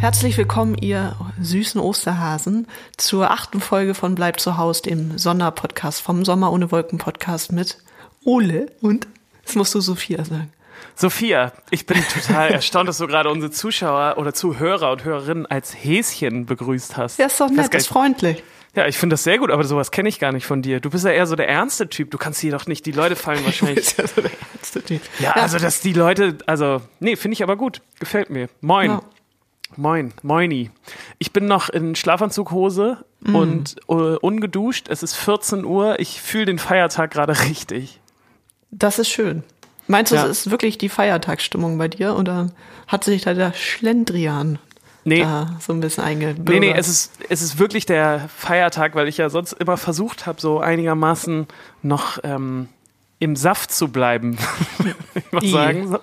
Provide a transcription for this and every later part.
Herzlich willkommen, ihr süßen Osterhasen, zur achten Folge von Bleib zu Haus, dem Sonderpodcast vom Sommer ohne Wolken Podcast mit Ole und, das musst du Sophia sagen. Sophia, ich bin total erstaunt, dass du gerade unsere Zuschauer oder Zuhörer und Hörerinnen als Häschen begrüßt hast. Ja, ist doch nett, ist freundlich. Ja, ich finde das sehr gut, aber sowas kenne ich gar nicht von dir. Du bist ja eher so der ernste Typ. Du kannst hier doch nicht, die Leute fallen wahrscheinlich. ja, so der ernste typ. ja, also dass die Leute, also, nee, finde ich aber gut. Gefällt mir. Moin. Ja. Moin, moini. Ich bin noch in Schlafanzughose mm. und uh, ungeduscht. Es ist 14 Uhr. Ich fühle den Feiertag gerade richtig. Das ist schön. Meinst du, ja. es ist wirklich die Feiertagsstimmung bei dir oder hat sich da der Schlendrian nee. da so ein bisschen eingebürgert? Nee, nee, es ist, es ist wirklich der Feiertag, weil ich ja sonst immer versucht habe, so einigermaßen noch ähm, im Saft zu bleiben, ich mal sagen.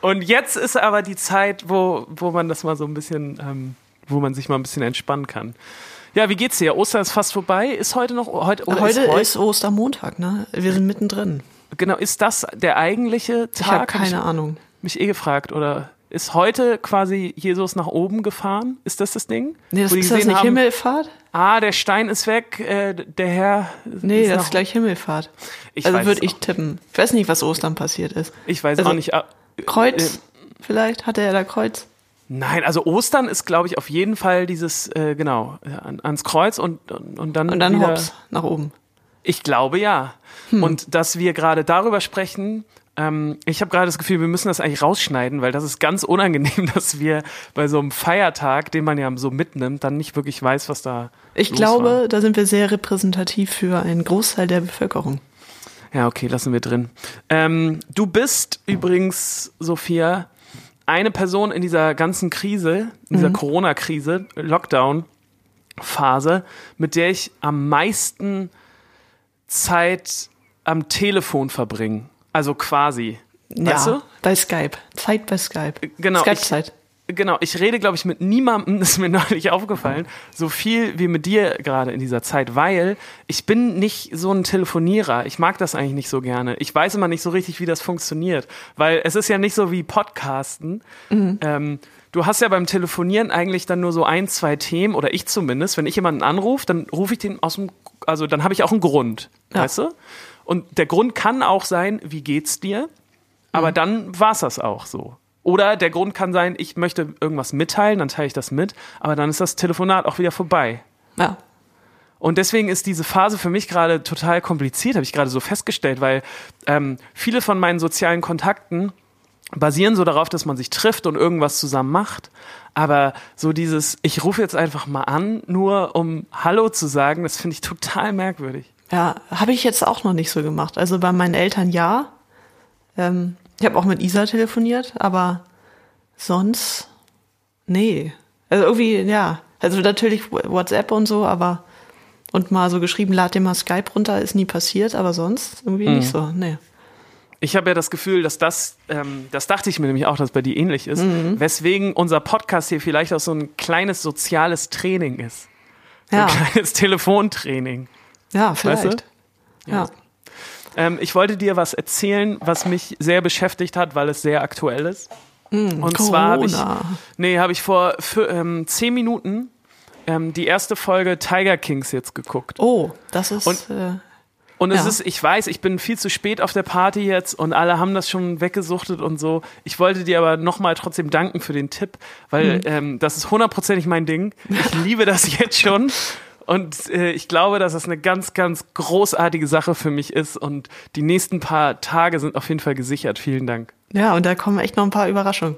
Und jetzt ist aber die Zeit, wo, wo man das mal so ein bisschen, ähm, wo man sich mal ein bisschen entspannen kann. Ja, wie geht's dir? Ostern ist fast vorbei. Ist heute noch heute? Heute ist, heute? ist Ostermontag, ne? Wir sind mittendrin. Genau, ist das der eigentliche Tag? Ich habe keine hab ich Ahnung. Mich eh gefragt oder ist heute quasi Jesus nach oben gefahren? Ist das das Ding? Nee, das ist das nicht haben, Himmelfahrt? Ah, der Stein ist weg, äh, der Herr. Nee, ist das ist gleich Himmelfahrt. Ich also würde ich tippen. Ich weiß nicht, was Ostern passiert ist. Ich weiß also, auch nicht. Ah, Kreuz, äh, vielleicht hatte er da Kreuz. Nein, also Ostern ist, glaube ich, auf jeden Fall dieses, äh, genau, ans Kreuz und, und, und dann. Und dann wieder, hops, nach oben. Ich glaube ja. Hm. Und dass wir gerade darüber sprechen, ähm, ich habe gerade das Gefühl, wir müssen das eigentlich rausschneiden, weil das ist ganz unangenehm, dass wir bei so einem Feiertag, den man ja so mitnimmt, dann nicht wirklich weiß, was da. Ich glaube, war. da sind wir sehr repräsentativ für einen Großteil der Bevölkerung. Ja, okay, lassen wir drin. Ähm, du bist übrigens, Sophia, eine Person in dieser ganzen Krise, in dieser mhm. Corona-Krise, Lockdown-Phase, mit der ich am meisten Zeit am Telefon verbringe. Also quasi. Ja, weißt du? bei Skype. Zeit bei Skype. Genau. Skype-Zeit. Genau, ich rede, glaube ich, mit niemandem, das ist mir neulich aufgefallen, so viel wie mit dir gerade in dieser Zeit, weil ich bin nicht so ein Telefonierer. Ich mag das eigentlich nicht so gerne. Ich weiß immer nicht so richtig, wie das funktioniert, weil es ist ja nicht so wie Podcasten. Mhm. Ähm, du hast ja beim Telefonieren eigentlich dann nur so ein, zwei Themen, oder ich zumindest. Wenn ich jemanden anrufe, dann rufe ich den aus dem, also dann habe ich auch einen Grund, ja. weißt du? Und der Grund kann auch sein, wie geht's dir? Aber mhm. dann war's das auch so. Oder der Grund kann sein, ich möchte irgendwas mitteilen, dann teile ich das mit, aber dann ist das Telefonat auch wieder vorbei. Ja. Und deswegen ist diese Phase für mich gerade total kompliziert, habe ich gerade so festgestellt, weil ähm, viele von meinen sozialen Kontakten basieren so darauf, dass man sich trifft und irgendwas zusammen macht. Aber so dieses, ich rufe jetzt einfach mal an, nur um Hallo zu sagen, das finde ich total merkwürdig. Ja, habe ich jetzt auch noch nicht so gemacht. Also bei meinen Eltern ja. Ähm, ich habe auch mit Isa telefoniert, aber sonst nee. Also irgendwie, ja. Also natürlich WhatsApp und so, aber und mal so geschrieben, lad dir mal Skype runter, ist nie passiert, aber sonst irgendwie mhm. nicht so, nee. Ich habe ja das Gefühl, dass das, ähm, das dachte ich mir nämlich auch, dass bei dir ähnlich ist, mhm. weswegen unser Podcast hier vielleicht auch so ein kleines soziales Training ist. So ja. ein kleines Telefontraining. Ja, vielleicht. Weißt du? Ja. ja. Ähm, ich wollte dir was erzählen, was mich sehr beschäftigt hat, weil es sehr aktuell ist. Mm, Und Corona. zwar habe ich, nee, habe ich vor für, ähm, zehn Minuten ähm, die erste Folge Tiger Kings jetzt geguckt. Oh, das ist. Und, äh, und es ja. ist, ich weiß, ich bin viel zu spät auf der Party jetzt und alle haben das schon weggesuchtet und so. Ich wollte dir aber nochmal trotzdem danken für den Tipp, weil mhm. ähm, das ist hundertprozentig mein Ding. Ich liebe das jetzt schon und äh, ich glaube, dass das eine ganz, ganz großartige Sache für mich ist. Und die nächsten paar Tage sind auf jeden Fall gesichert. Vielen Dank. Ja, und da kommen echt noch ein paar Überraschungen.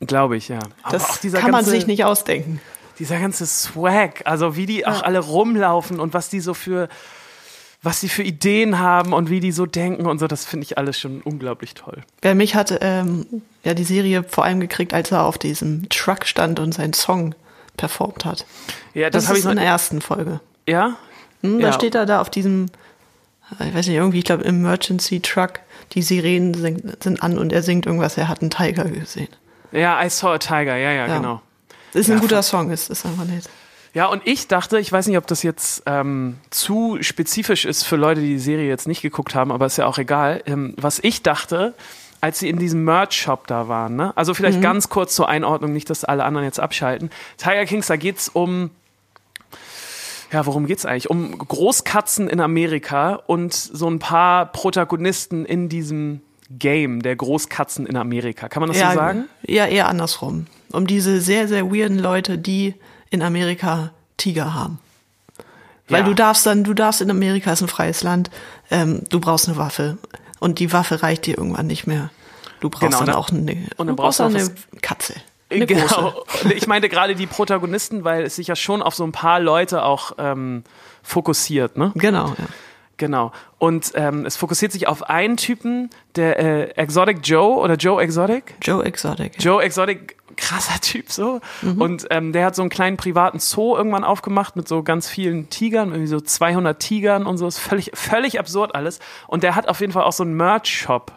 Glaube ich, ja. Aber das kann ganze, man sich nicht ausdenken. Dieser ganze Swag, also wie die auch alle rumlaufen und was die so für was sie für Ideen haben und wie die so denken und so, das finde ich alles schon unglaublich toll. Wer mich hat ähm, ja die Serie vor allem gekriegt, als er auf diesem Truck stand und seinen Song performt hat. Ja, Das, das, habe ich in der ersten Folge. Ja? Hm, Ja. Da steht er da auf diesem, äh, ich weiß nicht, irgendwie, ich glaube, Emergency Truck. Die Sirenen sind, sind an und er singt irgendwas. Er hat einen Tiger gesehen. Ja, I saw a tiger, ja, ja, Ja. genau. Ist Ja, ein guter Song, ist, ist einfach nett. Ja, und ich dachte, ich weiß nicht, ob das jetzt ähm, zu spezifisch ist für Leute, die die Serie jetzt nicht geguckt haben, aber ist ja auch egal. Ähm, was ich dachte, als sie in diesem Merch-Shop da waren, ne? also vielleicht ganz kurz zur Einordnung, nicht, dass alle anderen jetzt abschalten. Tiger Kings, da geht's um, ja, worum geht's eigentlich? Um Großkatzen in Amerika und so ein paar Protagonisten in diesem Game der Großkatzen in Amerika. Kann man das ja, so sagen? Ja, eher andersrum. Um diese sehr, sehr weirden Leute, die in Amerika Tiger haben. Weil Ja. du darfst dann, du darfst in Amerika, ist ein freies Land, ähm, du brauchst eine Waffe. Und die Waffe reicht dir irgendwann nicht mehr. Du brauchst Genau, dann auch eine, und dann brauchst du auch eine Katze. Eine genau. große. Ich meinte gerade die Protagonisten, weil es sich ja schon auf so ein paar Leute auch ähm, fokussiert, ne? Genau, ja. Genau. Und ähm, es fokussiert sich auf einen Typen, der äh, Exotic Joe oder Joe Exotic. Joe Exotic. Joe Exotic, krasser Typ so. Mhm. Und ähm, der hat so einen kleinen privaten Zoo irgendwann aufgemacht mit so ganz vielen Tigern, irgendwie so 200 Tigern und so. Ist völlig, völlig absurd alles. Und der hat auf jeden Fall auch so einen Merch-Shop.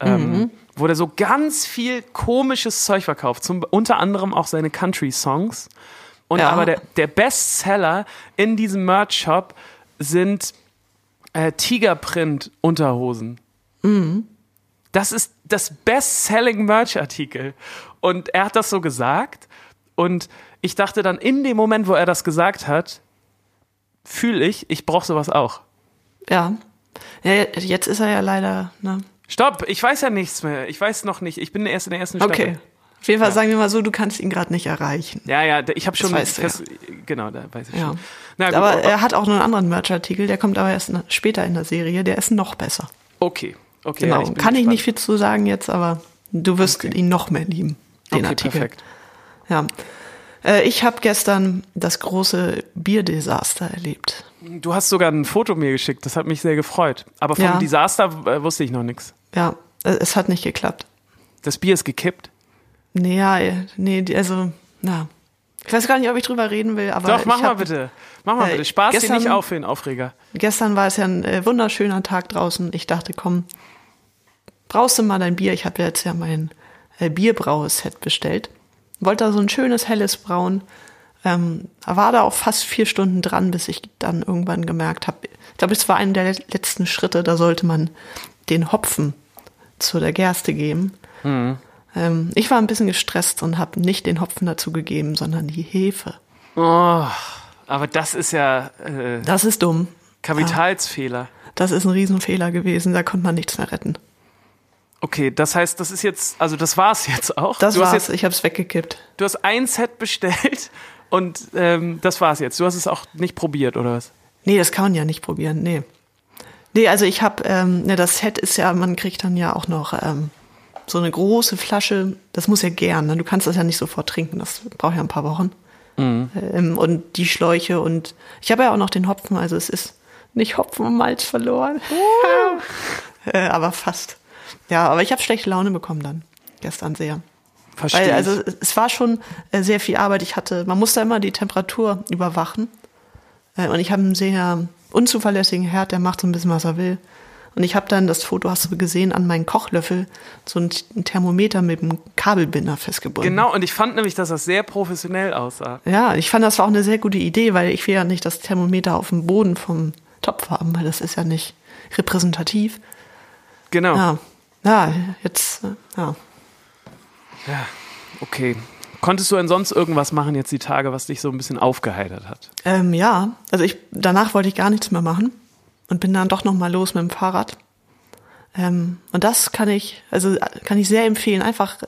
Ähm, Mhm. Wo der so ganz viel komisches Zeug verkauft, zum, unter anderem auch seine Country-Songs. Und Ja. aber der, der Bestseller in diesem Merch-Shop sind äh, Tigerprint-Unterhosen. Das ist das best-selling Merch-Artikel. Und er hat das so gesagt. Und ich dachte dann in dem Moment, wo er das gesagt hat, fühle ich, ich brauche sowas auch. Ja. ja. Jetzt ist er ja leider, ne? Stopp, ich weiß ja nichts mehr. Ich weiß noch nicht. Ich bin erst in der ersten Staffel. Okay. Auf jeden Fall sagen wir mal so, du kannst ihn gerade nicht erreichen. Ja, ja, ich habe schon. weißt du, fest, Genau, da weiß ich Ja. schon. Na gut, aber aber, er hat auch noch einen anderen Merch-Artikel, der kommt aber erst später in der Serie, der ist noch besser. okay, okay. Genau. ja, bin Kann ich gespannt. nicht viel zu sagen jetzt, aber du wirst ihn noch mehr lieben, den Okay, Artikel. perfekt. Ja. Äh, ich habe gestern das große Bierdesaster erlebt. Du hast sogar ein Foto mir geschickt. Das hat mich sehr gefreut. Aber vom Ja. Desaster äh, wusste ich noch nichts. Ja, äh, es hat nicht geklappt. Das Bier ist gekippt. Nee, ja, nee, also, na. Ich weiß gar nicht, ob ich drüber reden will, aber. Doch, mach ich mal hab, bitte. Mach mal äh, bitte. Spaß dir gestern- nicht auf für den Aufreger. Gestern war es ja ein äh, wunderschöner Tag draußen. Ich dachte, komm, brauchst du mal dein Bier? Ich habe jetzt ja mein äh, Bierbraueset bestellt. Wollte da so ein schönes helles Brauen. Ähm, war da auch fast vier Stunden dran, bis ich dann irgendwann gemerkt habe, ich glaube, es war einer der le- letzten Schritte, da sollte man den Hopfen zu der Gerste geben. Ähm, ich war ein bisschen gestresst und habe nicht den Hopfen dazu gegeben, sondern die Hefe. Oh, aber das ist ja äh, Das ist dumm. Kapitalsfehler. Das ist ein Riesenfehler gewesen, da konnte man nichts mehr retten. Okay, das heißt, das ist jetzt, also das war's jetzt auch. Das du hast war's, jetzt, ich habe es weggekippt. du hast ein Set bestellt und ähm, das war's jetzt. Du hast es auch nicht probiert oder was? Nee, das kann man ja nicht probieren, nee. Nee, also ich habe, ähm, ne, das Set ist ja, man kriegt dann ja auch noch ähm, so eine große Flasche, das muss ja gern, ne? du kannst das ja nicht sofort trinken, das braucht ja ein paar Wochen. Ähm, und die Schläuche und ich habe ja auch noch den Hopfen, also es ist nicht Hopfen und Malz verloren, äh, aber fast. Ja, aber ich habe schlechte Laune bekommen dann, gestern sehr. Verstehe. Weil, also es- war schon äh, sehr viel Arbeit. Ich hatte, man musste immer die Temperatur überwachen. Äh, Und ich habe einen sehr unzuverlässigen Herd, der macht so ein bisschen, was er will. Und ich habe dann, das Foto hast du gesehen, an meinen Kochlöffel so ein ein Thermometer mit einem Kabelbinder festgebunden. Genau, und ich fand nämlich, dass das sehr professionell aussah. Ja, ich fand, das war auch eine sehr gute Idee, weil ich will ja nicht das Thermometer auf dem Boden vom Topf haben, weil das ist ja nicht repräsentativ. Genau. Ja, ja jetzt, ja. Ja, okay. Konntest du denn sonst irgendwas machen jetzt die Tage, was dich so ein bisschen aufgeheitert hat? Ähm, ja, also ich danach wollte ich gar nichts mehr machen und bin dann doch noch mal los mit dem Fahrrad. Ähm, und das kann ich, also kann ich sehr empfehlen. Einfach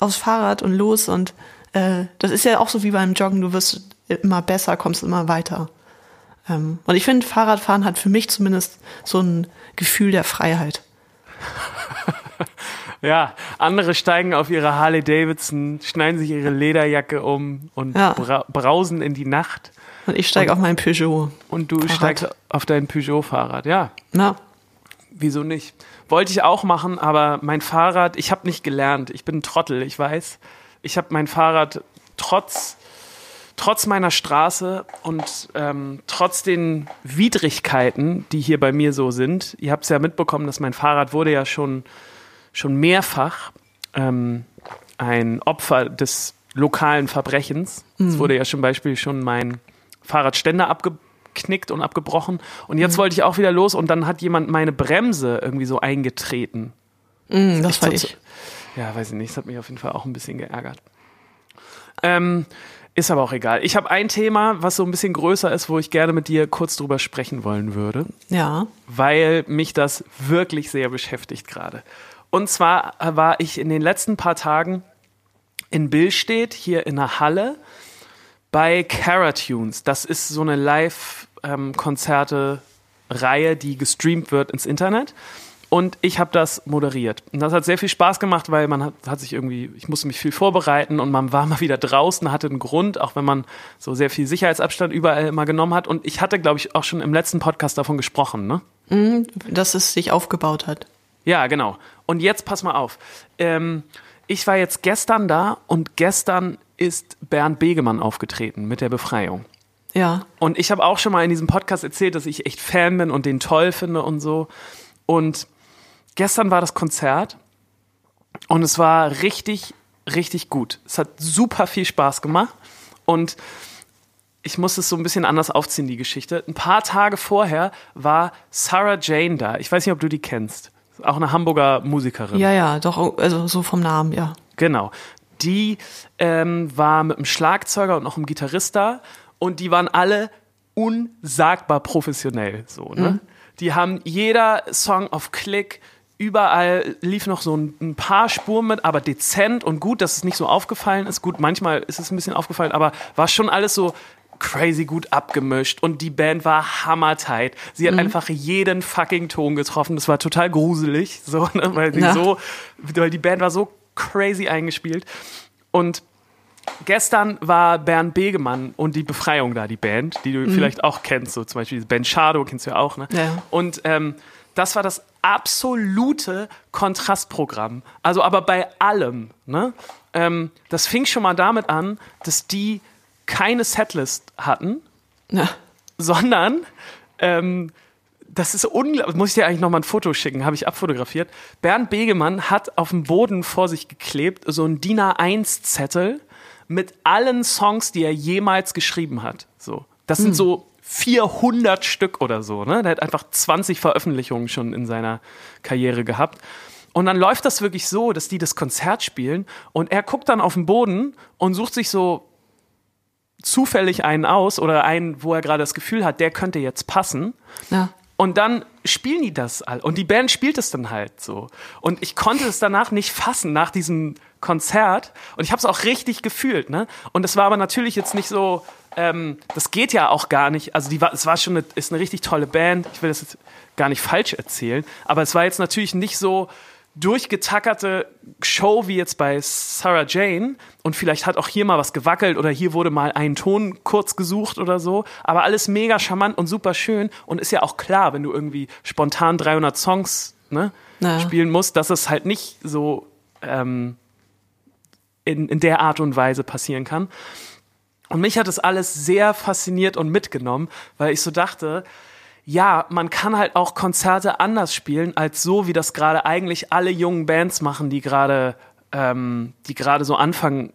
aufs Fahrrad und los und äh, das ist ja auch so wie beim Joggen. Du wirst immer besser, kommst immer weiter. Ähm, und ich finde, Fahrradfahren hat für mich zumindest so ein Gefühl der Freiheit. Ja, andere steigen auf ihre Harley Davidson, schneiden sich ihre Lederjacke um und Ja. bra brausen in die Nacht. Und ich steige auf mein Peugeot. Und du Fahrrad. steigst auf dein Peugeot-Fahrrad. Ja, Na, wieso nicht? Wollte ich auch machen, aber mein Fahrrad, ich habe nicht gelernt. Ich bin ein Trottel, ich weiß. Ich habe mein Fahrrad trotz, trotz meiner Straße und ähm, trotz den Widrigkeiten, die hier bei mir so sind. Ihr habt es ja mitbekommen, dass mein Fahrrad wurde ja schon, schon mehrfach ähm, ein Opfer des lokalen Verbrechens. Es wurde ja zum Beispiel schon mein Fahrradständer abgeknickt und abgebrochen. Und jetzt wollte ich auch wieder los und dann hat jemand meine Bremse irgendwie so eingetreten. mm, das war Ich- ich. Ja, weiß ich nicht. Das hat mich auf jeden Fall auch ein bisschen geärgert. Ähm, ist aber auch egal. Ich habe ein Thema, was so ein bisschen größer ist, wo ich gerne mit dir kurz drüber sprechen wollen würde, Ja. weil mich das wirklich sehr beschäftigt gerade. Und zwar war ich in den letzten paar Tagen in Billstedt, hier in der Halle, bei Caratunes. Das ist so eine Live-Konzerte-Reihe, die gestreamt wird ins Internet. Und ich habe das moderiert. Und das hat sehr viel Spaß gemacht, weil man hat, hat sich irgendwie, ich musste mich viel vorbereiten und man war mal wieder draußen, hatte einen Grund, auch wenn man so sehr viel Sicherheitsabstand überall immer genommen hat. Und ich hatte, glaube ich, auch schon im letzten Podcast davon gesprochen, ne? Dass es sich aufgebaut hat. Ja, genau. Und jetzt pass mal auf. Ähm, ich war jetzt gestern da und gestern ist Bernd Begemann aufgetreten mit der Befreiung. Ja. Und ich habe auch schon mal in diesem Podcast erzählt, dass ich echt Fan bin und den toll finde und so. Und gestern war das Konzert und es war richtig, richtig gut. Es hat super viel Spaß gemacht und ich muss es so ein bisschen anders aufziehen, die Geschichte. Ein paar Tage vorher war Sarah Jane da. Ich weiß nicht, ob du die kennst. Auch eine Hamburger Musikerin. Ja, ja, doch, also so vom Namen, ja. Genau. Die ähm, war mit einem Schlagzeuger und noch einem Gitarrist da und die waren alle unsagbar professionell. So, ne? Die haben jeder Song auf Klick, überall lief noch so ein, ein paar Spuren mit, aber dezent und gut, dass es nicht so aufgefallen ist. Gut, manchmal ist es ein bisschen aufgefallen, aber war schon alles so crazy gut abgemischt und die Band war hammertight. Sie hat einfach jeden fucking Ton getroffen. Das war total gruselig, so, ne? weil sie Ja. so, weil die Band war so crazy eingespielt. Und gestern war Bernd Begemann und die Befreiung da, die Band, die du vielleicht auch kennst, so zum Beispiel Ben Shadow kennst du ja auch, ne? Ja. Und ähm, das war das absolute Kontrastprogramm. Also aber bei allem, ne? Ähm, das fing schon mal damit an, dass die keine Setlist hatten, ja. sondern ähm, das ist unglaublich. Muss ich dir eigentlich noch mal ein Foto schicken? Habe ich abfotografiert. Bernd Begemann hat auf dem Boden vor sich geklebt so ein DIN A1-Zettel mit allen Songs, die er jemals geschrieben hat. So, das sind so 400 Stück oder so. Ne? Der hat einfach 20 Veröffentlichungen schon in seiner Karriere gehabt. Und dann läuft das wirklich so, dass die das Konzert spielen und er guckt dann auf den Boden und sucht sich so zufällig einen aus oder einen, wo er gerade das Gefühl hat, der könnte jetzt passen. ja. Und dann spielen die das all. Und die Band spielt es dann halt so. Und ich konnte es danach nicht fassen, nach diesem Konzert. Und ich habe es auch richtig gefühlt. Ne? Und das war aber natürlich jetzt nicht so, ähm, das geht ja auch gar nicht. Also die war, es war schon eine, ist eine richtig tolle Band. Ich will das jetzt gar nicht falsch erzählen. Aber es war jetzt natürlich nicht so durchgetackerte Show wie jetzt bei Sarah Jane. Und vielleicht hat auch hier mal was gewackelt oder hier wurde mal ein Ton kurz gesucht oder so. Aber alles mega charmant und super schön. Und ist ja auch klar, wenn du irgendwie spontan 300 Songs ne, Naja. spielen musst, dass es halt nicht so ähm, in, in der Art und Weise passieren kann. Und mich hat das alles sehr fasziniert und mitgenommen, weil ich so dachte, ja, man kann halt auch Konzerte anders spielen, als so, wie das gerade eigentlich alle jungen Bands machen, die gerade, ähm, die gerade so anfangen,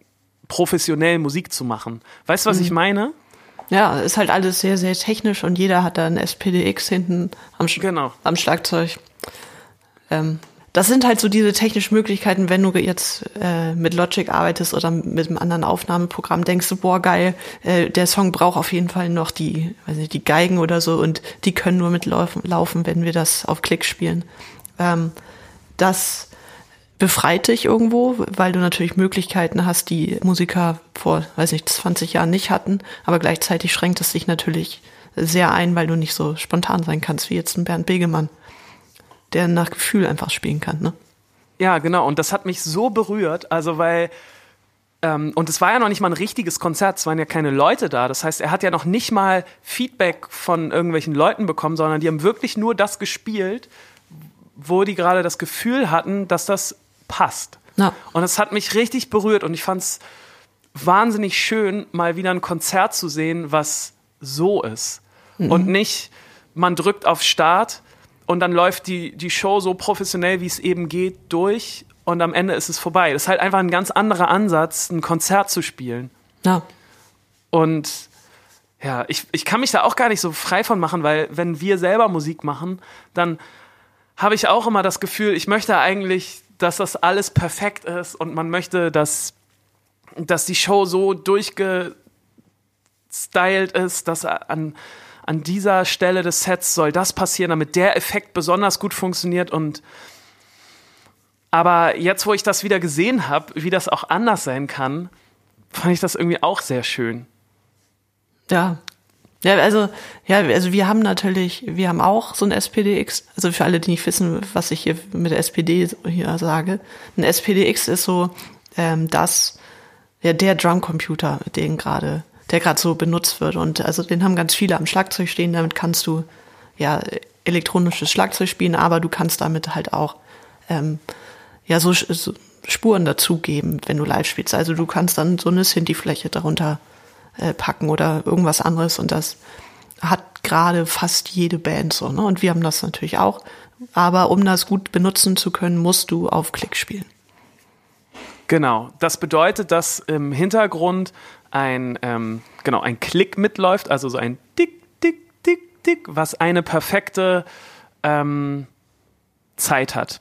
professionell Musik zu machen. Weißt du, was ich meine? Ja, ist halt alles sehr, sehr technisch und jeder hat da ein SPDX hinten am, Sch Genau. am Schlagzeug. Ähm, das sind halt so diese technischen Möglichkeiten, wenn du jetzt äh, mit Logic arbeitest oder mit einem anderen Aufnahmeprogramm, denkst du, boah, geil, äh, der Song braucht auf jeden Fall noch die, weiß nicht, die Geigen oder so und die können nur mitlaufen, laufen, wenn wir das auf Klick spielen. Ähm, das befreit dich irgendwo, weil du natürlich Möglichkeiten hast, die Musiker vor, weiß nicht, 20 Jahren nicht hatten, aber gleichzeitig schränkt es dich natürlich sehr ein, weil du nicht so spontan sein kannst wie jetzt ein Bernd Begemann, der nach Gefühl einfach spielen kann, ne? Ja, genau. Und das hat mich so berührt. Also, weil. Ähm, und es war ja noch nicht mal ein richtiges Konzert, es waren ja keine Leute da. Das heißt, er hat ja noch nicht mal Feedback von irgendwelchen Leuten bekommen, sondern die haben wirklich nur das gespielt, wo die gerade das Gefühl hatten, dass das passt. Ja. Und es hat mich richtig berührt und ich fand es wahnsinnig schön, mal wieder ein Konzert zu sehen, was so ist. Und nicht, man drückt auf Start und dann läuft die, die Show so professionell, wie es eben geht, durch und am Ende ist es vorbei. Das ist halt einfach ein ganz anderer Ansatz, ein Konzert zu spielen. Ja. Und ja, ich, ich kann mich da auch gar nicht so frei von machen, weil wenn wir selber Musik machen, dann habe ich auch immer das Gefühl, ich möchte eigentlich, dass das alles perfekt ist und man möchte, dass, dass die Show so durchgestylt ist, dass an, an dieser Stelle des Sets soll das passieren, damit der Effekt besonders gut funktioniert und aber jetzt, wo ich das wieder gesehen habe, wie das auch anders sein kann, fand ich das irgendwie auch sehr schön. Ja. Ja, also, ja, also wir haben natürlich, wir haben auch so ein SPDX. Also für alle, die nicht wissen, was ich hier mit der SPD hier sage. Ein SPDX ist so ähm, das, ja, der Drumcomputer, den gerade, der gerade so benutzt wird. Und also den haben ganz viele am Schlagzeug stehen. Damit kannst du ja elektronisches Schlagzeug spielen, aber du kannst damit halt auch ähm, ja so, so Spuren dazugeben, wenn du live spielst. Also du kannst dann so eine Synthi-Fläche darunter äh, packen oder irgendwas anderes und das hat gerade fast jede Band so. Ne? Und wir haben das natürlich auch. Aber um das gut benutzen zu können, musst du auf Klick spielen. Genau. Das bedeutet, dass im Hintergrund ein, ähm, genau, ein Klick mitläuft, also so ein Tick, Tick, Tick, Tick, was eine perfekte ähm, Zeit hat.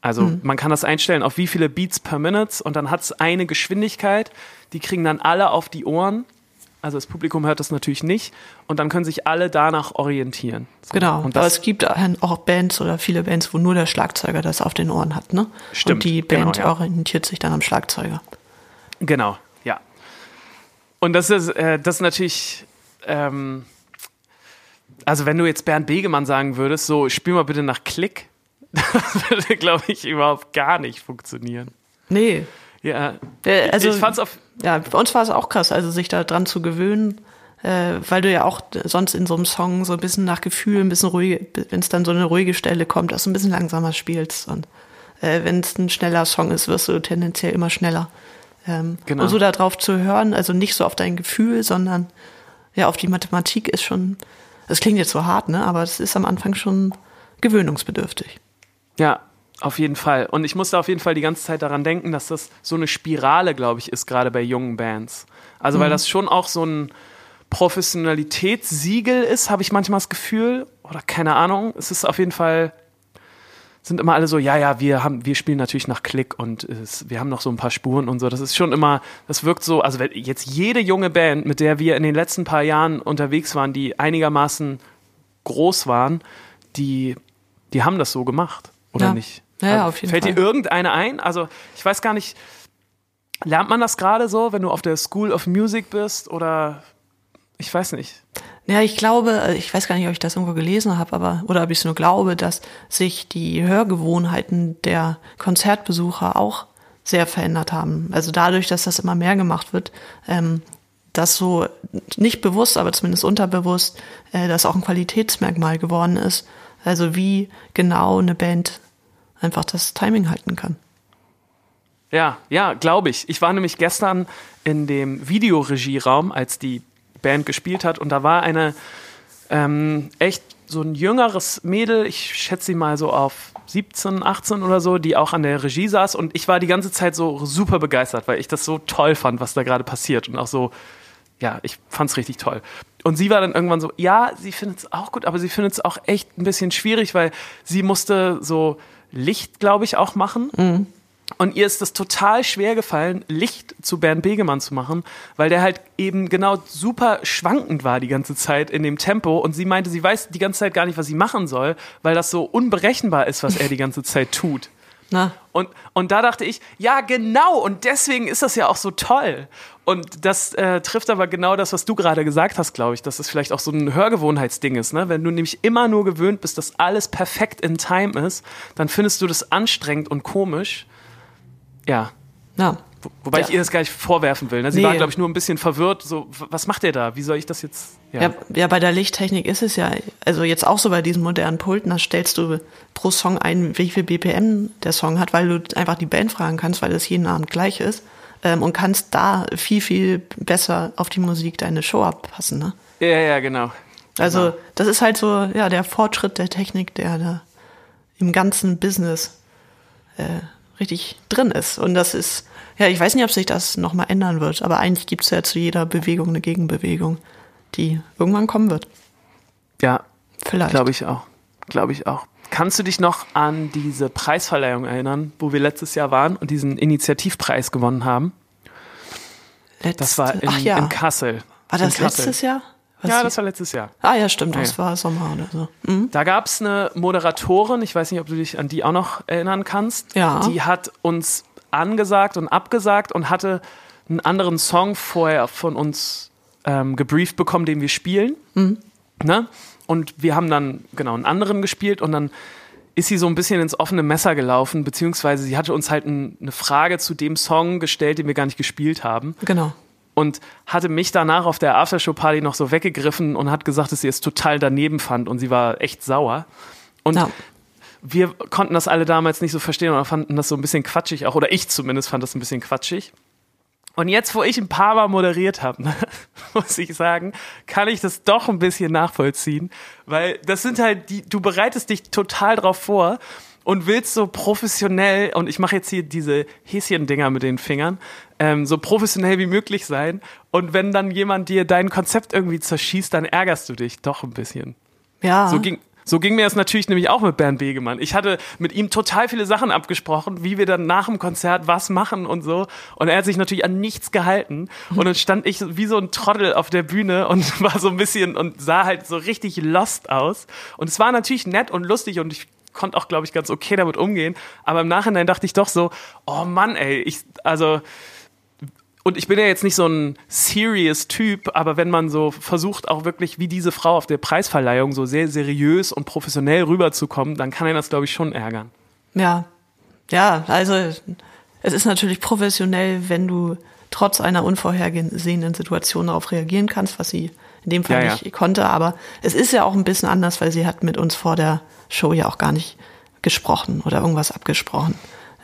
Also Mhm. man kann das einstellen auf wie viele Beats per Minute und dann hat es eine Geschwindigkeit. Die kriegen dann alle auf die Ohren. Also das Publikum hört das natürlich nicht und dann können sich alle danach orientieren. So. Genau. Und Aber es gibt auch Bands oder viele Bands, wo nur der Schlagzeuger das auf den Ohren hat. Ne? Stimmt, Und die genau, Band ja. orientiert sich dann am Schlagzeuger. Genau. Und das ist, äh, das ist natürlich, ähm, also wenn du jetzt Bernd Begemann sagen würdest, so spiel mal bitte nach Klick, das würde, glaube ich, überhaupt gar nicht funktionieren. Nee. Ja, Äh, also- ich fand's auf, Ja, bei uns war es auch krass, also sich da dran zu gewöhnen, äh, weil du ja auch sonst in so einem Song so ein bisschen nach Gefühl, ein bisschen ruhig, wenn es dann so eine ruhige Stelle kommt, dass du ein bisschen langsamer spielst. Und äh, wenn es ein schneller Song ist, wirst du tendenziell immer schneller. Ähm, Genau. Und so da drauf zu hören, also nicht so auf dein Gefühl, sondern ja auf die Mathematik ist schon, das klingt jetzt so hart, ne? Aber es ist am Anfang schon gewöhnungsbedürftig. ja, auf jeden Fall. Und ich musste auf jeden Fall die ganze Zeit daran denken, dass das so eine Spirale, glaube ich, ist, gerade bei jungen Bands. Also, weil das schon auch so ein Professionalitätssiegel ist, habe ich manchmal das Gefühl. Oder keine Ahnung. Es ist auf jeden Fall, sind immer alle so, ja, ja, wir haben, wir spielen natürlich nach Klick und es, wir haben noch so ein paar Spuren und so. Das ist schon immer, das wirkt so, also jetzt jede junge Band, mit der wir in den letzten paar Jahren unterwegs waren, die einigermaßen groß waren, die, die haben das so gemacht, oder Ja. nicht? Ja, ja, Also, auf jeden Fällt Fall. dir irgendeine ein? Also, ich weiß gar nicht, lernt man das gerade so, wenn du auf der School of Music bist oder ich weiß nicht. Ja, ich glaube, äh, ich weiß gar nicht, ob ich das irgendwo gelesen habe, aber oder ob ich es nur glaube, dass sich die Hörgewohnheiten der Konzertbesucher auch sehr verändert haben. Also dadurch, dass das immer mehr gemacht wird, ähm, dass so nicht bewusst, aber zumindest unterbewusst, äh, das auch ein Qualitätsmerkmal geworden ist. Also wie genau eine Band einfach das Timing halten kann. Ja, ja, glaube ich. Ich war nämlich gestern in dem Videoregieraum, als die Band gespielt hat, und da war eine ähm, echt so ein jüngeres Mädel, ich schätze sie mal so auf 17, 18 oder so, die auch an der Regie saß und ich war die ganze Zeit so super begeistert, weil ich das so toll fand, was da gerade passiert und auch so, ja, ich fand's richtig toll. Und sie war dann irgendwann so, ja, sie findet es auch gut, aber sie findet es auch echt ein bisschen schwierig, weil sie musste so Licht, glaube ich, auch machen. Und ihr ist das total schwer gefallen, Licht zu Bernd Begemann zu machen, weil der halt eben genau super schwankend war die ganze Zeit in dem Tempo. Und sie meinte, sie weiß die ganze Zeit gar nicht, was sie machen soll, weil das so unberechenbar ist, was er die ganze Zeit tut. Na. Und, und da dachte ich, ja, genau, und deswegen ist das ja auch so toll. Und das äh, trifft aber genau das, was du gerade gesagt hast, glaube ich, dass das vielleicht auch so ein Hörgewohnheitsding ist. Ne? Wenn du nämlich immer nur gewöhnt bist, dass alles perfekt in Time ist, dann findest du das anstrengend und komisch. Ja. Ja. Wo- Wobei Ja. ich ihr das gar nicht vorwerfen will. Ne? Sie Nee. war, glaube ich, nur ein bisschen verwirrt. So, was macht ihr da? Wie soll ich das jetzt? Ja, ja, bei der Lichttechnik ist es ja, also jetzt auch so bei diesen modernen Pulten, da stellst du pro Song ein, wie viel BPM der Song hat, weil du einfach die Band fragen kannst, weil es jeden Abend gleich ist ähm, und kannst da viel, viel besser auf die Musik deine Show abpassen. Ne? Ja, ja, genau. Also Genau. das ist halt so, ja, der Fortschritt der Technik, der da im ganzen Business äh, richtig drin ist. Und das ist, ja, ich weiß nicht, ob sich das nochmal ändern wird, aber eigentlich gibt es ja zu jeder Bewegung eine Gegenbewegung, die irgendwann kommen wird. Ja, Vielleicht. glaube ich auch. Glaube ich auch. Kannst du dich noch an diese Preisverleihung erinnern, wo wir letztes Jahr waren und diesen Initiativpreis gewonnen haben? Letzte, Das war in, ja. in Kassel. war das letztes Jahr? Was Ja, das war letztes Jahr. ah ja, stimmt, das ja. war Sommer oder so. Mhm. Da gab es eine Moderatorin, ich weiß nicht, ob du dich an die auch noch erinnern kannst. Ja. Die hat uns angesagt und abgesagt und hatte einen anderen Song vorher von uns ähm, gebrieft bekommen, den wir spielen. Ne? Und wir haben dann genau einen anderen gespielt und dann ist sie so ein bisschen ins offene Messer gelaufen, beziehungsweise sie hatte uns halt ein, eine Frage zu dem Song gestellt, den wir gar nicht gespielt haben Genau. Und hatte mich danach auf der Aftershow-Party noch so weggegriffen und hat gesagt, dass sie es total daneben fand und sie war echt sauer. Und Ja. wir konnten das alle damals nicht so verstehen oder fanden das so ein bisschen quatschig auch, oder ich zumindest fand das ein bisschen quatschig. Und jetzt, wo ich ein paar Mal moderiert habe, ne, muss ich sagen, kann ich das doch ein bisschen nachvollziehen, weil das sind halt die, du bereitest dich total drauf vor und willst so professionell, und ich mache jetzt hier diese Häschen-Dinger mit den Fingern, ähm, so professionell wie möglich sein. Und wenn dann jemand dir dein Konzept irgendwie zerschießt, dann ärgerst du dich doch ein bisschen. Ja. So ging, so ging mir das natürlich nämlich auch mit Bernd Begemann. Ich hatte mit ihm total viele Sachen abgesprochen, wie wir dann nach dem Konzert was machen und so. Und er hat sich natürlich an nichts gehalten. Und dann stand ich wie so ein Trottel auf der Bühne und war so ein bisschen und sah halt so richtig lost aus. Und es war natürlich nett und lustig und ich konnte auch, glaube ich, ganz okay damit umgehen. Aber im Nachhinein dachte ich doch so, oh Mann, ey, ich, also, und ich bin ja jetzt nicht so ein serious Typ, aber wenn man so versucht, auch wirklich wie diese Frau auf der Preisverleihung so sehr seriös und professionell rüberzukommen, dann kann er das, glaube ich, schon ärgern. Ja, ja, also es ist natürlich professionell, wenn du trotz einer unvorhergesehenen Situation darauf reagieren kannst, was sie in dem Fall Ja, ja. nicht konnte. Aber es ist ja auch ein bisschen anders, weil sie hat mit uns vor der Show ja auch gar nicht gesprochen oder irgendwas abgesprochen.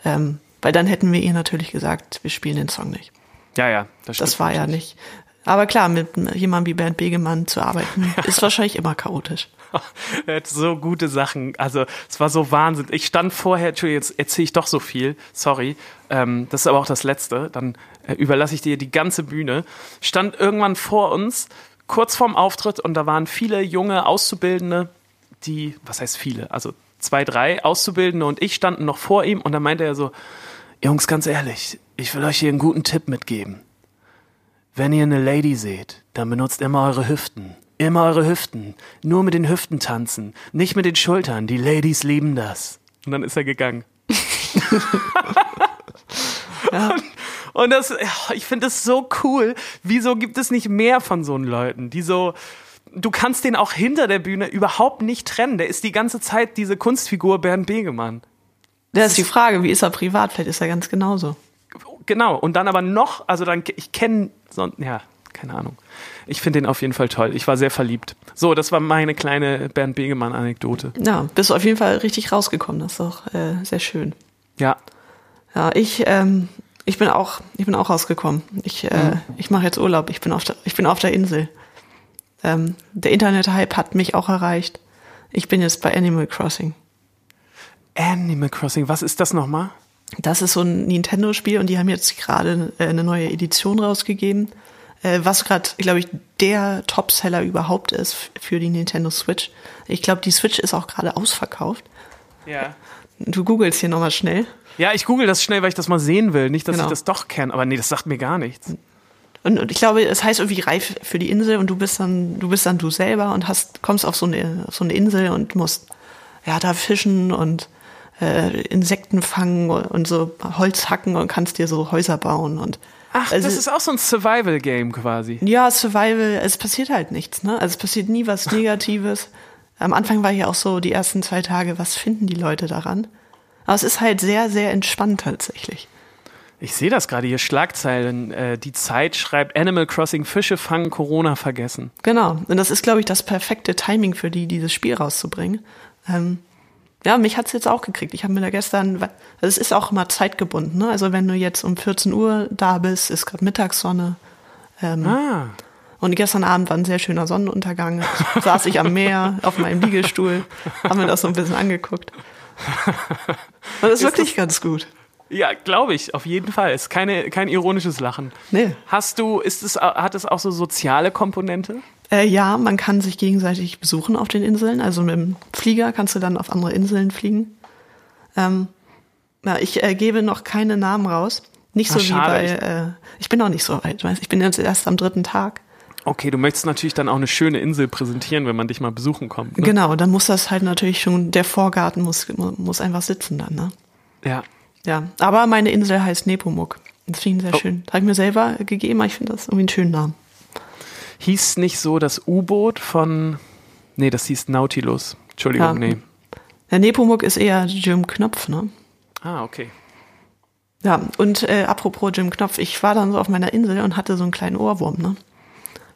Ähm, weil dann hätten wir ihr natürlich gesagt, wir spielen den Song nicht. Ja, ja, das stimmt. Das war ja nicht. Aber klar, mit jemandem wie Bernd Begemann zu arbeiten, ist wahrscheinlich immer chaotisch. er hat so gute Sachen. Also es war so Wahnsinn. Ich stand vorher, Entschuldigung, jetzt erzähle ich doch so viel. Sorry. Ähm, das ist aber auch das Letzte. Dann äh, überlasse ich dir die ganze Bühne. Stand irgendwann vor uns, kurz vorm Auftritt, und da waren viele junge Auszubildende, die, was heißt viele? Also zwei, drei Auszubildende und ich standen noch vor ihm und dann meinte er so, Jungs, ganz ehrlich, ich will euch hier einen guten Tipp mitgeben. Wenn ihr eine Lady seht, dann benutzt immer eure Hüften. Immer eure Hüften. Nur mit den Hüften tanzen. Nicht mit den Schultern. Die Ladies lieben das. Und dann ist er gegangen. und, und das, ich finde das so cool. Wieso gibt es nicht mehr von so Leuten, die so, du kannst den auch hinter der Bühne überhaupt nicht trennen. Der ist die ganze Zeit diese Kunstfigur Bernd Begemann. Das ist die Frage, wie ist er privat? Vielleicht ist er ganz genauso. Genau, und dann aber noch, also dann, ich kenne, so, ja, keine Ahnung. Ich finde den auf jeden Fall toll. Ich war sehr verliebt. So, das war meine kleine Bernd Begemann-Anekdote. Ja, bist du auf jeden Fall richtig rausgekommen. Das ist doch äh, sehr schön. Ja, Ja, ich, ähm, ich bin auch, ich bin auch rausgekommen. Ich, äh, ich mache jetzt Urlaub. Ich bin auf der, ich bin auf der Insel. Ähm, der Internet-Hype hat mich auch erreicht. Ich bin jetzt bei Animal Crossing. Animal Crossing, was ist das nochmal? Das ist so ein Nintendo-Spiel und die haben jetzt gerade äh, eine neue Edition rausgegeben, äh, was gerade, glaube ich, der Topseller überhaupt ist für die Nintendo Switch. Ich glaube, die Switch ist auch gerade ausverkauft. Ja. Du googelst hier nochmal schnell. Ja, ich google das schnell, weil ich das mal sehen will. Nicht, dass Genau. ich das doch kenne, aber nee, das sagt mir gar nichts. Und, und ich glaube, es heißt irgendwie reif für die Insel und du bist dann, du bist dann du selber und hast, kommst auf so eine, auf so eine Insel und musst ja da fischen und äh, Insekten fangen und so Holz hacken und kannst dir so Häuser bauen und Ach, also, das ist auch so ein Survival-Game quasi. ja, Survival, es passiert halt nichts, ne? Also es passiert nie was Negatives. Am Anfang war ja auch so die ersten zwei Tage, was finden die Leute daran? Aber es ist halt sehr, sehr entspannt tatsächlich. Ich sehe das gerade hier, Schlagzeilen. Äh, die Zeit schreibt Animal Crossing Fische fangen, Corona vergessen. Genau. Und das ist, glaube ich, das perfekte Timing für die, dieses Spiel rauszubringen. Ähm, ja, mich hat's jetzt auch gekriegt. Ich habe mir da gestern, also es ist auch immer zeitgebunden. Ne? Also wenn du jetzt um 14 Uhr da bist, ist gerade Mittagssonne. Ähm, Ah, Und gestern Abend war ein sehr schöner Sonnenuntergang. Saß ich am Meer auf meinem Liegestuhl, haben mir das so ein bisschen angeguckt. Das ist, Ist wirklich das- ganz gut. ja, glaube ich, auf jeden Fall. Ist keine, kein ironisches Lachen. Nee. Hast du, ist es, hat es auch so soziale Komponente? Äh, ja, man kann sich gegenseitig besuchen auf den Inseln. Also mit dem Flieger kannst du dann auf andere Inseln fliegen. Ähm, ja, ich äh, gebe noch keine Namen raus. Nicht so Ah, wie bei. Äh, ich bin noch nicht so weit. Weißt? Ich bin jetzt erst am dritten Tag. Okay, du möchtest natürlich dann auch eine schöne Insel präsentieren, wenn man dich mal besuchen kommt. Ne? Genau, dann muss das halt natürlich schon. Der Vorgarten muss muss einfach sitzen dann. Ne? Ja. Ja, aber meine Insel heißt Nepomuk. Das finde ich sehr Oh. schön. Das habe ich mir selber gegeben, aber ich finde das irgendwie einen schönen Namen. Hieß nicht so das U-Boot von. Nee, das hieß Nautilus. Entschuldigung, Ja. nee. Der Nepomuk ist eher Jim Knopf, ne? Ah, okay. Ja, und äh, apropos Jim Knopf, ich war dann so auf meiner Insel und hatte so einen kleinen Ohrwurm, ne?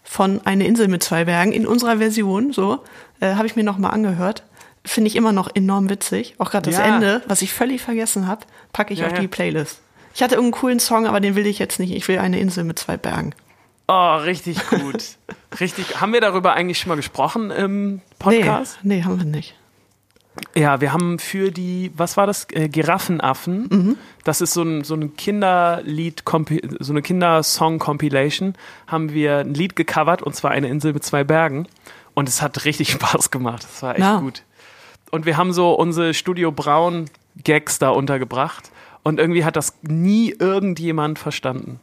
Von Eine Insel mit zwei Bergen. In unserer Version, so, äh, habe ich mir nochmal angehört. Finde ich immer noch enorm witzig. Auch gerade das Ja. Ende, was ich völlig vergessen habe, packe ich Ja, auf ja. die Playlist. Ich hatte irgendeinen coolen Song, aber den will ich jetzt nicht. Ich will eine Insel mit zwei Bergen. Oh, richtig gut. richtig. Haben wir darüber eigentlich schon mal gesprochen im Podcast? Nee, nee, haben wir nicht. Ja, wir haben für die, was war das? Äh, Giraffenaffen. Mhm. Das ist so ein, so ein Kinderlied, so eine Kindersong-Compilation. Haben wir ein Lied gecovert und zwar eine Insel mit zwei Bergen. Und es hat richtig Spaß gemacht. Es war echt Ja. gut. Und wir haben so unsere Studio Braun Gags da untergebracht. Und irgendwie hat das nie irgendjemand verstanden.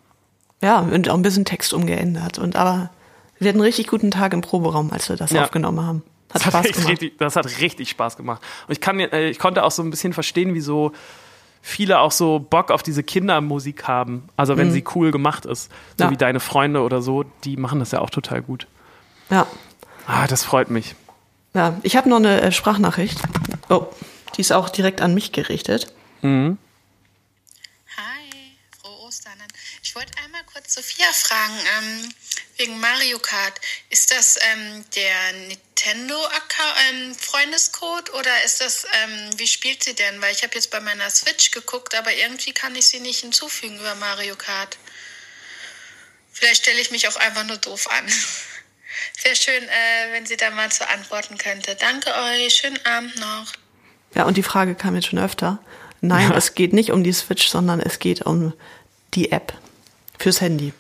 Ja, und auch ein bisschen Text umgeändert. Und aber wir hatten einen richtig guten Tag im Proberaum, als wir das Ja. aufgenommen haben. Hat Das hat, Spaß echt gemacht. richtig, das hat richtig Spaß gemacht. Und ich, kann, äh, ich konnte auch so ein bisschen verstehen, wieso viele auch so Bock auf diese Kindermusik haben. Also wenn sie cool gemacht ist. So Mhm. Ja. wie deine Freunde oder so, die machen das ja auch total gut. Ja. Ah, das freut mich. Ja, ich habe noch eine äh, Sprachnachricht. Oh, die ist auch direkt an mich gerichtet. Hi, frohe Ostern. Ich wollte einmal kurz Sophia fragen, ähm, wegen Mario Kart. Ist das ähm, der Nintendo-Freundescode oder ist das, ähm, wie spielt sie denn? Weil ich habe jetzt bei meiner Switch geguckt, aber irgendwie kann ich sie nicht hinzufügen über Mario Kart. Vielleicht stelle ich mich auch einfach nur doof an. Wäre schön, äh, wenn sie da mal zu antworten könnte. Danke euch, schönen Abend noch. Ja, und die Frage kam jetzt schon öfter. Nein, es geht nicht um die Switch, sondern es geht um die App fürs Handy.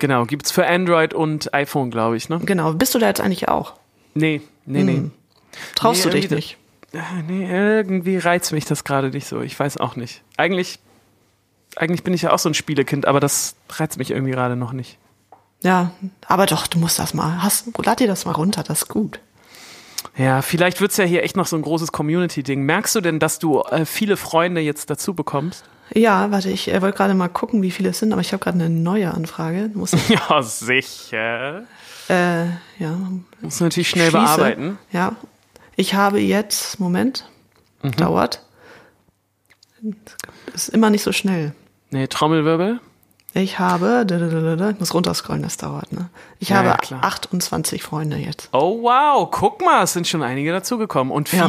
Genau, gibt's für Android und iPhone, glaube ich, ne? Genau. Bist du da jetzt eigentlich auch? Nee, nee, nee. Hm. Traust Nee, du dich nicht? Nee, irgendwie reizt mich das gerade nicht so. Ich weiß auch nicht. Eigentlich, eigentlich bin ich ja auch so ein Spielekind, aber das reizt mich irgendwie gerade noch nicht. Ja, aber doch, du musst das mal. Hast, lad dir das mal runter, das ist gut. Ja, vielleicht wird's ja hier echt noch so ein großes Community-Ding. Merkst du denn, dass du äh, viele Freunde jetzt dazu bekommst? Ja, warte, ich äh, wollte gerade mal gucken, wie viele es sind, aber ich habe gerade eine neue Anfrage. Muss ich, Ja, sicher. äh, ja, Muss natürlich schnell schließe. bearbeiten. Ja, ich habe jetzt, Moment, dauert. Ist immer nicht so schnell. Nee, Trommelwirbel. Ich habe, ich muss runterscrollen, das dauert, ne? Ich Ja, habe ja, klar. 28 Freunde jetzt. Oh wow, guck mal, es sind schon einige dazugekommen. Und Ja.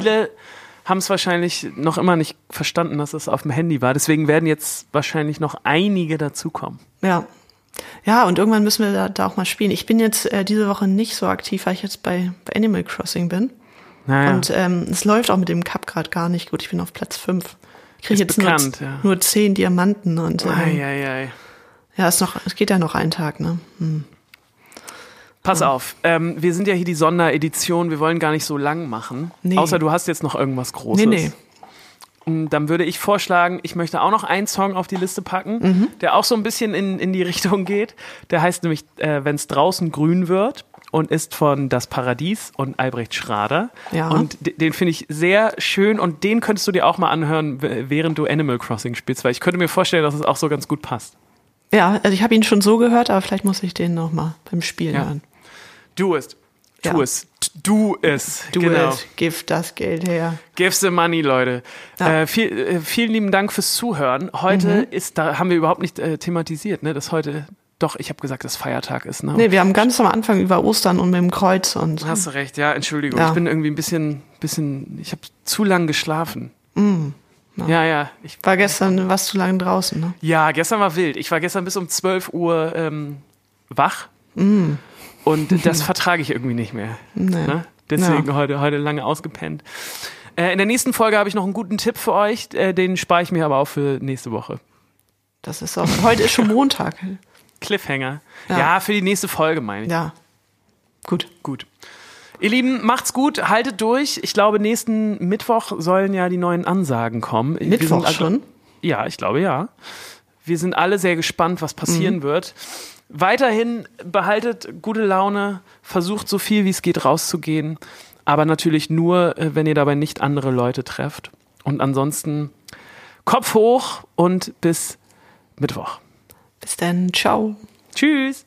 Haben es wahrscheinlich noch immer nicht verstanden, dass es auf dem Handy war. Deswegen werden jetzt wahrscheinlich noch einige dazukommen. Ja. Ja, und irgendwann müssen wir da, da auch mal spielen. Ich bin jetzt äh, diese Woche nicht so aktiv, weil ich jetzt bei, bei Animal Crossing bin. Naja. Und ähm, es läuft auch mit dem Cup gerade gar nicht gut. Ich bin auf Platz 5. Ich kriege jetzt bekannt, nur, ja. nur 10 Diamanten und ähm, Eieiei. ja, ist noch, es geht ja noch einen Tag, ne? Hm. Pass auf, ähm, wir sind ja hier die Sonderedition, wir wollen gar nicht so lang machen. Nee. Außer du hast jetzt noch irgendwas Großes. Nee, nee. Mm, Dann würde ich vorschlagen, ich möchte auch noch einen Song auf die Liste packen, Mhm. der auch so ein bisschen in, in die Richtung geht. Der heißt nämlich äh, Wenn es draußen grün wird und ist von Das Paradies und Albrecht Schrader. Ja. Und de- den finde ich sehr schön und den könntest du dir auch mal anhören, während du Animal Crossing spielst, weil ich könnte mir vorstellen, dass es auch so ganz gut passt. Ja, also ich habe ihn schon so gehört, aber vielleicht muss ich den noch mal beim Spielen Ja. hören. Du es. Tu Ja. es. Du es. Du genau. it, gib das Geld her. Give the money, Leute. Ja. Äh, viel, äh, vielen lieben Dank fürs Zuhören. Heute ist, da haben wir überhaupt nicht äh, thematisiert, ne, dass heute, doch, ich habe gesagt, dass Feiertag ist. Ne? Nee, wir haben ganz am Anfang über Ostern und mit dem Kreuz und Hast du recht, ja, Entschuldigung. Ja. Ich bin irgendwie ein bisschen, bisschen, ich habe zu lang geschlafen. Mm, Ja, ja. Ich, war gestern was zu lange draußen, ne? ja, gestern war wild. Ich war gestern bis um 12 Uhr ähm, wach. Mm. Und das vertrage ich irgendwie nicht mehr. Nee. Ne? Deswegen heute, heute lange ausgepennt. Äh, in der nächsten Folge habe ich noch einen guten Tipp für euch. Äh, den spare ich mir aber auch für nächste Woche. Das ist auch. Heute ist schon Montag. Cliffhanger. Ja. Ja, für die nächste Folge meine ich. Ja. Gut. Gut. Ihr Lieben, macht's gut, haltet durch. Ich glaube, nächsten Mittwoch sollen ja die neuen Ansagen kommen. Mittwoch alle- schon? Ja, ich glaube ja. Wir sind alle sehr gespannt, was passieren Mhm. wird. Weiterhin behaltet gute Laune, versucht so viel wie es geht rauszugehen, aber natürlich nur, äh, wenn ihr dabei nicht andere Leute trefft. Und ansonsten Kopf hoch und bis Mittwoch. Bis dann. Ciao. Tschüss.